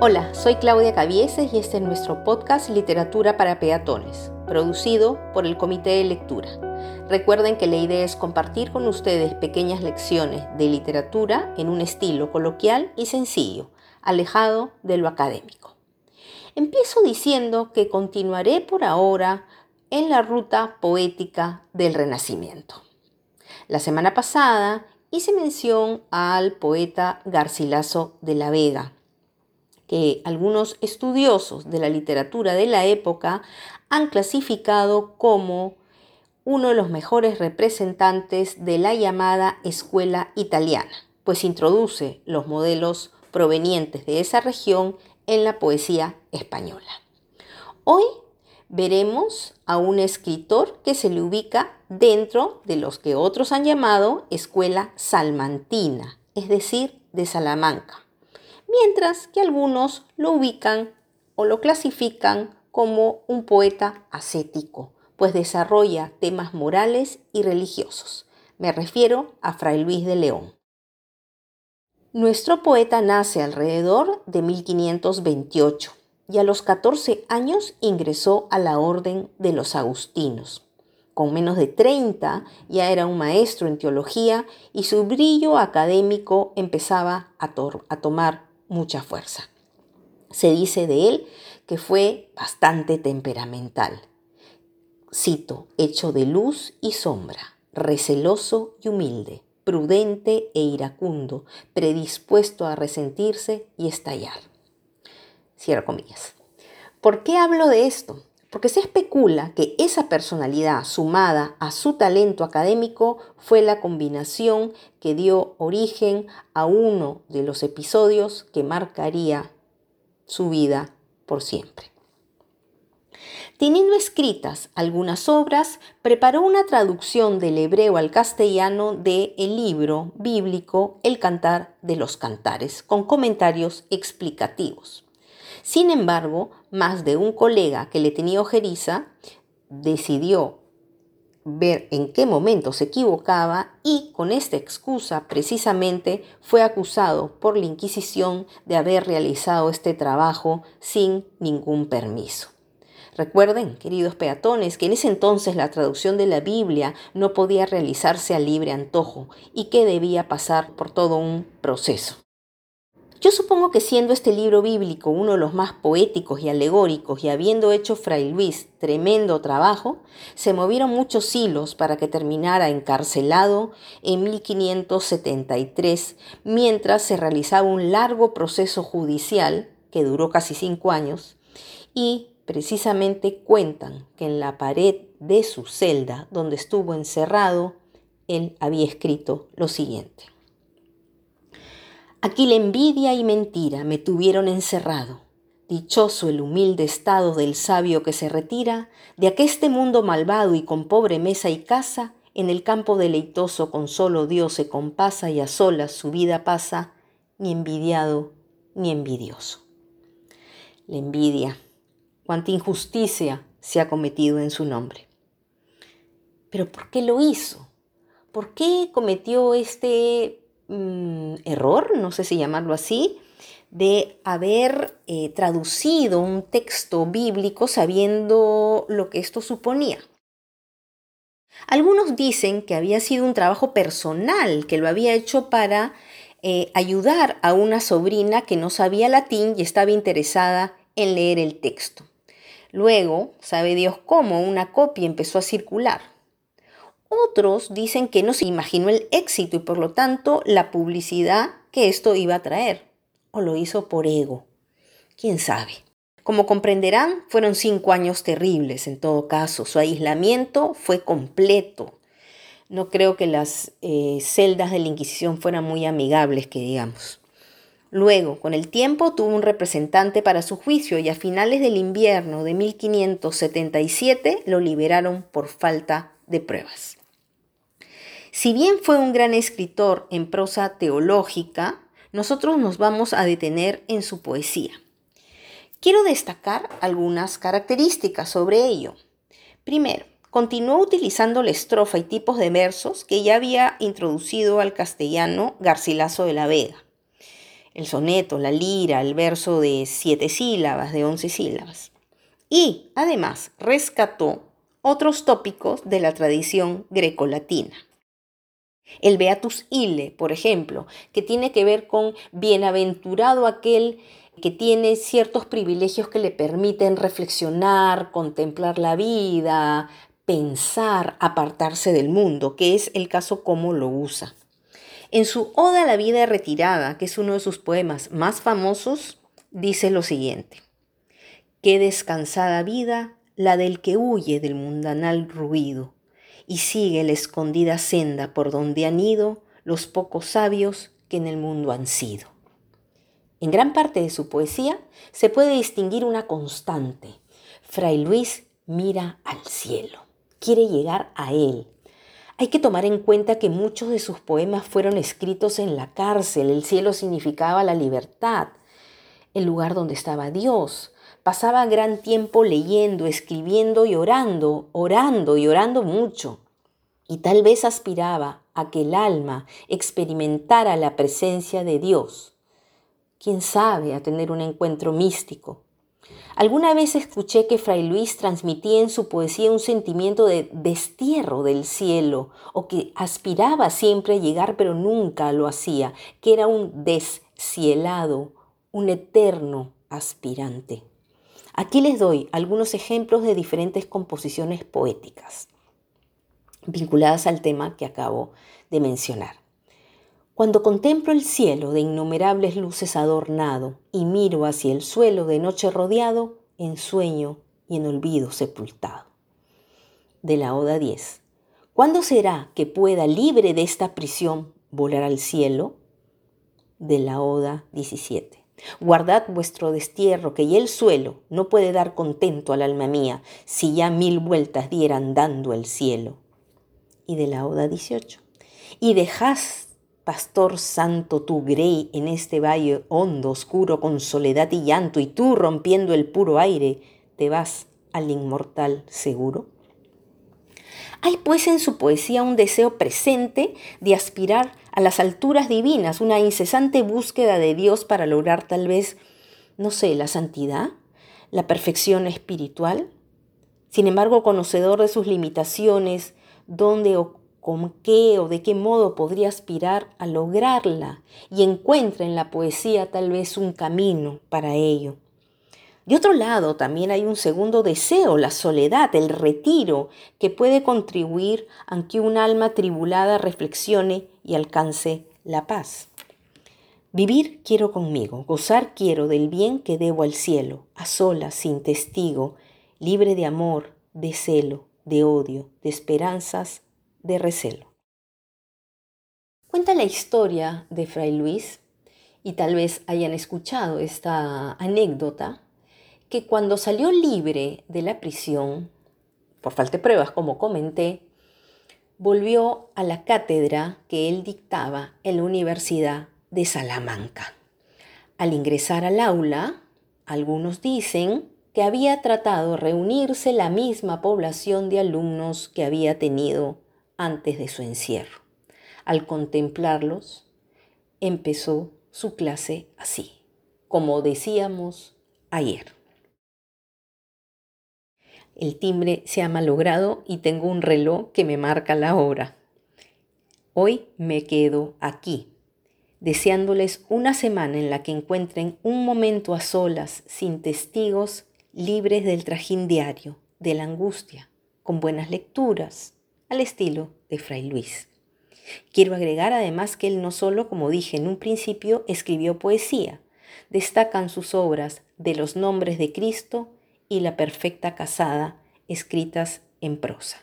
Hola, soy Claudia Cavieses y este es nuestro podcast Literatura para Peatones, producido por el Comité de Lectura. Recuerden que la idea es compartir con ustedes pequeñas lecciones de literatura en un estilo coloquial y sencillo, alejado de lo académico. Empiezo diciendo que continuaré por ahora en la ruta poética del Renacimiento. La semana pasada hice mención al poeta Garcilaso de la Vega, que algunos estudiosos de la literatura de la época han clasificado como uno de los mejores representantes de la llamada escuela italiana, pues introduce los modelos provenientes de esa región en la poesía española. Hoy veremos a un escritor que se le ubica dentro de los que otros han llamado escuela salmantina, es decir, de Salamanca mientras que algunos lo ubican o lo clasifican como un poeta ascético, pues desarrolla temas morales y religiosos. Me refiero a Fray Luis de León. Nuestro poeta nace alrededor de 1528 y a los 14 años ingresó a la orden de los agustinos. Con menos de 30 ya era un maestro en teología y su brillo académico empezaba a, a tomar mucha fuerza. Se dice de él que fue bastante temperamental. Cito, hecho de luz y sombra, receloso y humilde, prudente e iracundo, predispuesto a resentirse y estallar. Cierro comillas. ¿Por qué hablo de esto? Porque se especula que esa personalidad sumada a su talento académico fue la combinación que dio origen a uno de los episodios que marcaría su vida por siempre. Teniendo escritas algunas obras, preparó una traducción del hebreo al castellano de el libro bíblico El Cantar de los Cantares, con comentarios explicativos. Sin embargo, más de un colega que le tenía ojeriza decidió ver en qué momento se equivocaba y con esta excusa precisamente fue acusado por la Inquisición de haber realizado este trabajo sin ningún permiso. Recuerden, queridos peatones, que en ese entonces la traducción de la Biblia no podía realizarse a libre antojo y que debía pasar por todo un proceso. Yo supongo que siendo este libro bíblico uno de los más poéticos y alegóricos y habiendo hecho Fray Luis tremendo trabajo, se movieron muchos hilos para que terminara encarcelado en 1573, mientras se realizaba un largo proceso judicial que duró casi cinco años y precisamente cuentan que en la pared de su celda donde estuvo encerrado, él había escrito lo siguiente. Aquí la envidia y mentira me tuvieron encerrado. Dichoso el humilde estado del sabio que se retira de aqueste mundo malvado y con pobre mesa y casa, en el campo deleitoso con solo Dios se compasa y a solas su vida pasa, ni envidiado ni envidioso. La envidia, cuánta injusticia se ha cometido en su nombre. Pero ¿por qué lo hizo? ¿Por qué cometió este Error, no sé si llamarlo así, de haber eh, traducido un texto bíblico sabiendo lo que esto suponía. Algunos dicen que había sido un trabajo personal, que lo había hecho para eh, ayudar a una sobrina que no sabía latín y estaba interesada en leer el texto. Luego, sabe Dios cómo, una copia empezó a circular. Otros dicen que no se imaginó el éxito y por lo tanto la publicidad que esto iba a traer. O lo hizo por ego. ¿Quién sabe? Como comprenderán, fueron cinco años terribles en todo caso. Su aislamiento fue completo. No creo que las eh, celdas de la Inquisición fueran muy amigables, que digamos. Luego, con el tiempo, tuvo un representante para su juicio y a finales del invierno de 1577 lo liberaron por falta de pruebas. Si bien fue un gran escritor en prosa teológica, nosotros nos vamos a detener en su poesía. Quiero destacar algunas características sobre ello. Primero, continuó utilizando la estrofa y tipos de versos que ya había introducido al castellano Garcilaso de la Vega. el soneto, la lira, el verso de siete sílabas, de once sílabas. Y además rescató otros tópicos de la tradición grecolatina. El Beatus Ille, por ejemplo, que tiene que ver con bienaventurado aquel que tiene ciertos privilegios que le permiten reflexionar, contemplar la vida, pensar, apartarse del mundo, que es el caso como lo usa. En su Oda a la vida retirada, que es uno de sus poemas más famosos, dice lo siguiente. Qué descansada vida la del que huye del mundanal ruido y sigue la escondida senda por donde han ido los pocos sabios que en el mundo han sido. En gran parte de su poesía se puede distinguir una constante. Fray Luis mira al cielo, quiere llegar a él, hay que tomar en cuenta que muchos de sus poemas fueron escritos en la cárcel. El cielo significaba la libertad, el lugar donde estaba Dios. Pasaba gran tiempo leyendo, escribiendo y orando, orando y orando mucho. Y tal vez aspiraba a que el alma experimentara la presencia de Dios. Quién sabe, a tener un encuentro místico. Alguna vez escuché que Fray Luis transmitía en su poesía un sentimiento de destierro del cielo, o que aspiraba siempre a llegar pero nunca lo hacía, que era un descielado, un eterno aspirante. Aquí les doy algunos ejemplos de diferentes composiciones poéticas vinculadas al tema que acabo de mencionar. Cuando contemplo el cielo de innumerables luces adornado y miro hacia el suelo de noche rodeado, en sueño y en olvido sepultado. De la Oda 10. ¿Cuándo será que pueda, libre de esta prisión, volar al cielo? De la Oda 17. Guardad vuestro destierro, que ya el suelo no puede dar contento al alma mía, si ya mil vueltas dieran dando el cielo. Y de la Oda 18. Y dejad Pastor santo, tú grey en este valle hondo, oscuro, con soledad y llanto, y tú rompiendo el puro aire, te vas al inmortal seguro. Hay pues en su poesía un deseo presente de aspirar a las alturas divinas, una incesante búsqueda de Dios para lograr tal vez, no sé, la santidad, la perfección espiritual. Sin embargo, conocedor de sus limitaciones, donde con qué o de qué modo podría aspirar a lograrla y encuentra en la poesía tal vez un camino para ello. De otro lado, también hay un segundo deseo, la soledad, el retiro, que puede contribuir a que un alma tribulada reflexione y alcance la paz. Vivir quiero conmigo, gozar quiero del bien que debo al cielo, a solas, sin testigo, libre de amor, de celo, de odio, de esperanzas de recelo. Cuenta la historia de Fray Luis, y tal vez hayan escuchado esta anécdota, que cuando salió libre de la prisión, por falta de pruebas, como comenté, volvió a la cátedra que él dictaba en la Universidad de Salamanca. Al ingresar al aula, algunos dicen que había tratado reunirse la misma población de alumnos que había tenido antes de su encierro. Al contemplarlos, empezó su clase así, como decíamos ayer. El timbre se ha malogrado y tengo un reloj que me marca la hora. Hoy me quedo aquí, deseándoles una semana en la que encuentren un momento a solas, sin testigos, libres del trajín diario, de la angustia, con buenas lecturas, al estilo de Fray Luis. Quiero agregar además que él no solo, como dije en un principio, escribió poesía, destacan sus obras de los nombres de Cristo y la perfecta casada, escritas en prosa.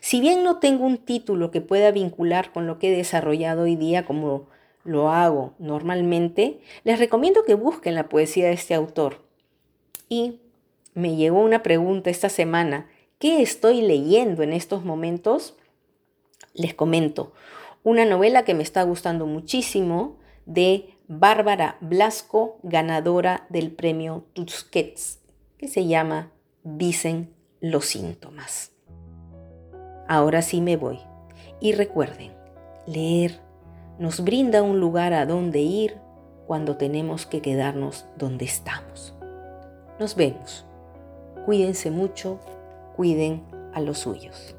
Si bien no tengo un título que pueda vincular con lo que he desarrollado hoy día como lo hago normalmente, les recomiendo que busquen la poesía de este autor. Y me llegó una pregunta esta semana ¿Qué estoy leyendo en estos momentos? Les comento una novela que me está gustando muchísimo de Bárbara Blasco, ganadora del premio Tusquets, se llama Dicen los síntomas. Ahora sí me voy. Y recuerden, leer nos brinda un lugar a donde ir cuando tenemos que quedarnos donde estamos. Nos vemos. Cuídense mucho, cuiden a los suyos.